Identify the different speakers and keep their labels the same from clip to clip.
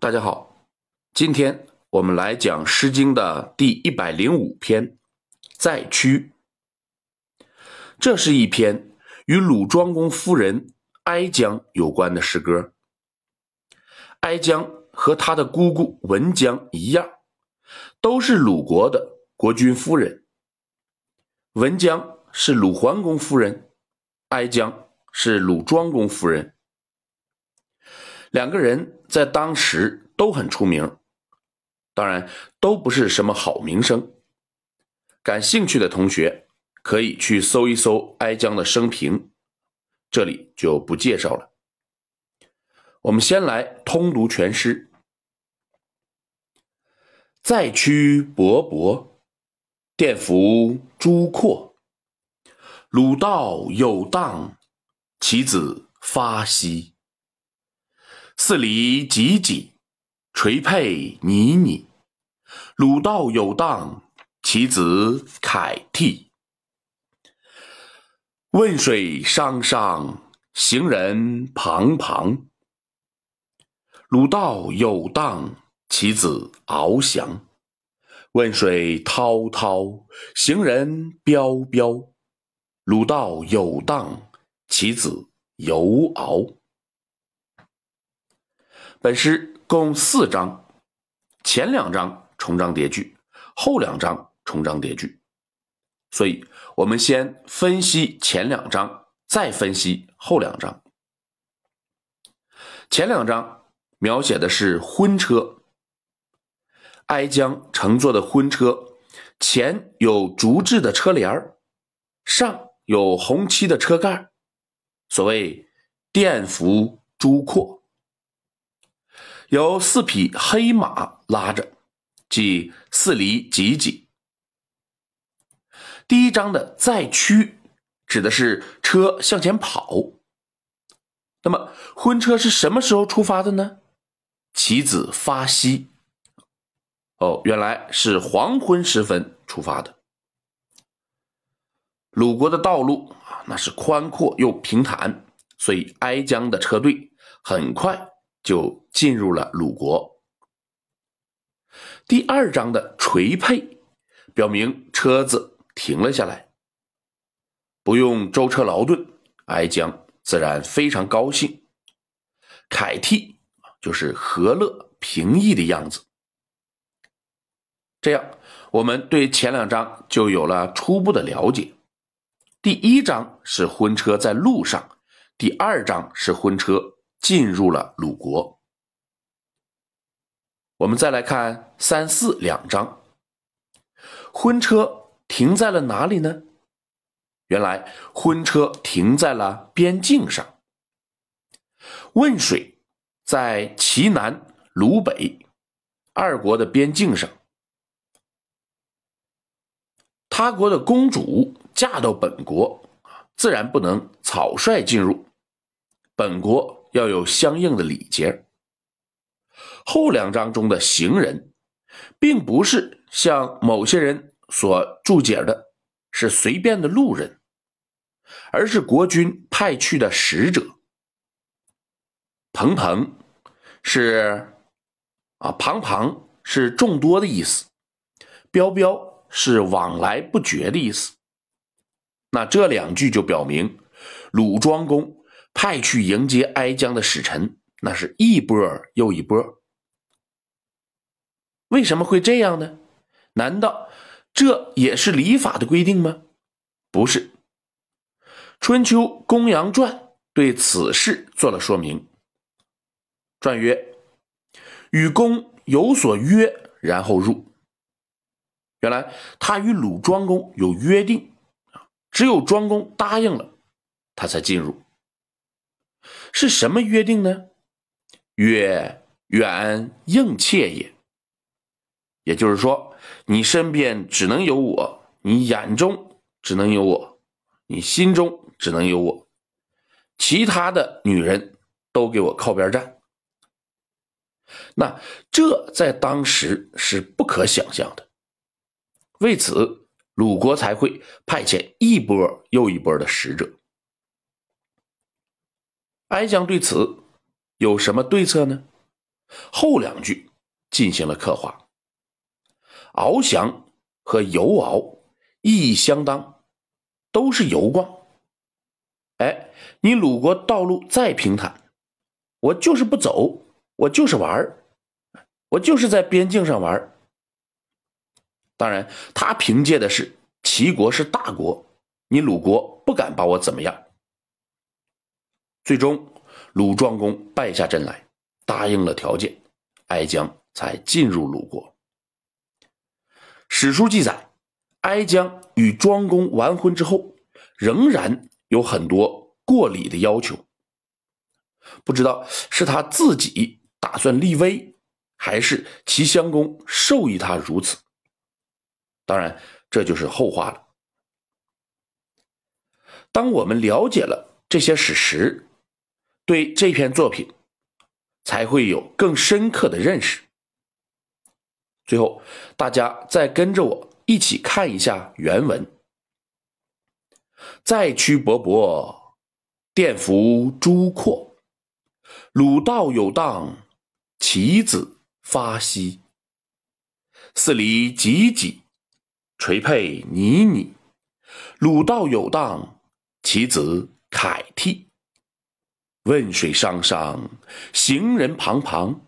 Speaker 1: 大家好，今天我们来讲《诗经》的第一百零五篇《载躯》。这是一篇与鲁庄公夫人哀姜有关的诗歌。哀姜和他的姑姑文姜一样，都是鲁国的国君夫人。文姜是鲁桓公夫人，哀姜是鲁庄公夫人。两个人在当时都很出名，当然都不是什么好名声。感兴趣的同学可以去搜一搜哀姜的生平，这里就不介绍了。我们先来通读全诗：载躯勃勃，电服诸阔。鲁道有荡，其子发兮。四离汲汲，垂佩倪倪。鲁道有荡，其子凯替。汶水汤汤，行人滂滂。鲁道有荡，其子翱翔。汶水滔滔，行人彪彪。鲁道有荡，其子游敖。本诗共四章，前两章重章叠句，后两章重章叠句。所以，我们先分析前两章，再分析后两章。前两章描写的是婚车，哀姜乘坐的婚车，前有竹制的车帘上有红漆的车盖所谓“电服朱阔”。由四匹黑马拉着，即四离汲汲。第一章的载驱指的是车向前跑。那么婚车是什么时候出发的呢？其子发兮。哦，原来是黄昏时分出发的。鲁国的道路啊，那是宽阔又平坦，所以哀姜的车队很快。就进入了鲁国。第二章的垂佩，表明车子停了下来，不用舟车劳顿，哀姜自然非常高兴。凯替就是和乐平易的样子。这样，我们对前两章就有了初步的了解。第一章是婚车在路上，第二章是婚车。进入了鲁国。我们再来看三四两章，婚车停在了哪里呢？原来婚车停在了边境上。汶水在齐南、鲁北二国的边境上，他国的公主嫁到本国，自然不能草率进入本国。要有相应的礼节。后两章中的行人，并不是像某些人所注解的，是随便的路人，而是国君派去的使者。鹏鹏是啊，庞庞是众多的意思，彪彪是往来不绝的意思。那这两句就表明鲁庄公。派去迎接哀姜的使臣，那是一波又一波。为什么会这样呢？难道这也是礼法的规定吗？不是，《春秋公羊传》对此事做了说明。传曰：“与公有所约，然后入。”原来他与鲁庄公有约定，只有庄公答应了，他才进入。是什么约定呢？曰远应妾也。也就是说，你身边只能有我，你眼中只能有我，你心中只能有我，其他的女人都给我靠边站。那这在当时是不可想象的。为此，鲁国才会派遣一波又一波的使者。哀姜对此有什么对策呢？后两句进行了刻画。翱翔和游翱意义相当，都是游逛。哎，你鲁国道路再平坦，我就是不走，我就是玩，我就是在边境上玩。当然，他凭借的是齐国是大国，你鲁国不敢把我怎么样。最终，鲁庄公败下阵来，答应了条件，哀姜才进入鲁国。史书记载，哀姜与庄公完婚之后，仍然。有很多过礼的要求，不知道是他自己打算立威，还是齐襄公授意他如此。当然，这就是后话了。当我们了解了这些史实，对这篇作品才会有更深刻的认识。最后，大家再跟着我一起看一下原文。再驱勃勃，电服诸阔。鲁道有当，其子发兮。四离己己，垂佩倪倪。鲁道有当，其子凯替。汶水汤汤，行人旁旁。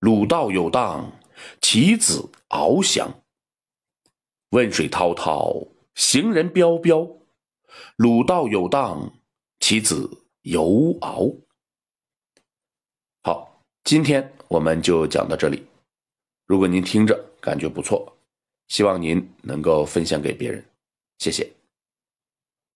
Speaker 1: 鲁道有当，其子翱翔。汶水滔滔，行人彪彪。鲁道有当，其子游敖。好，今天我们就讲到这里。如果您听着感觉不错，希望您能够分享给别人，谢谢。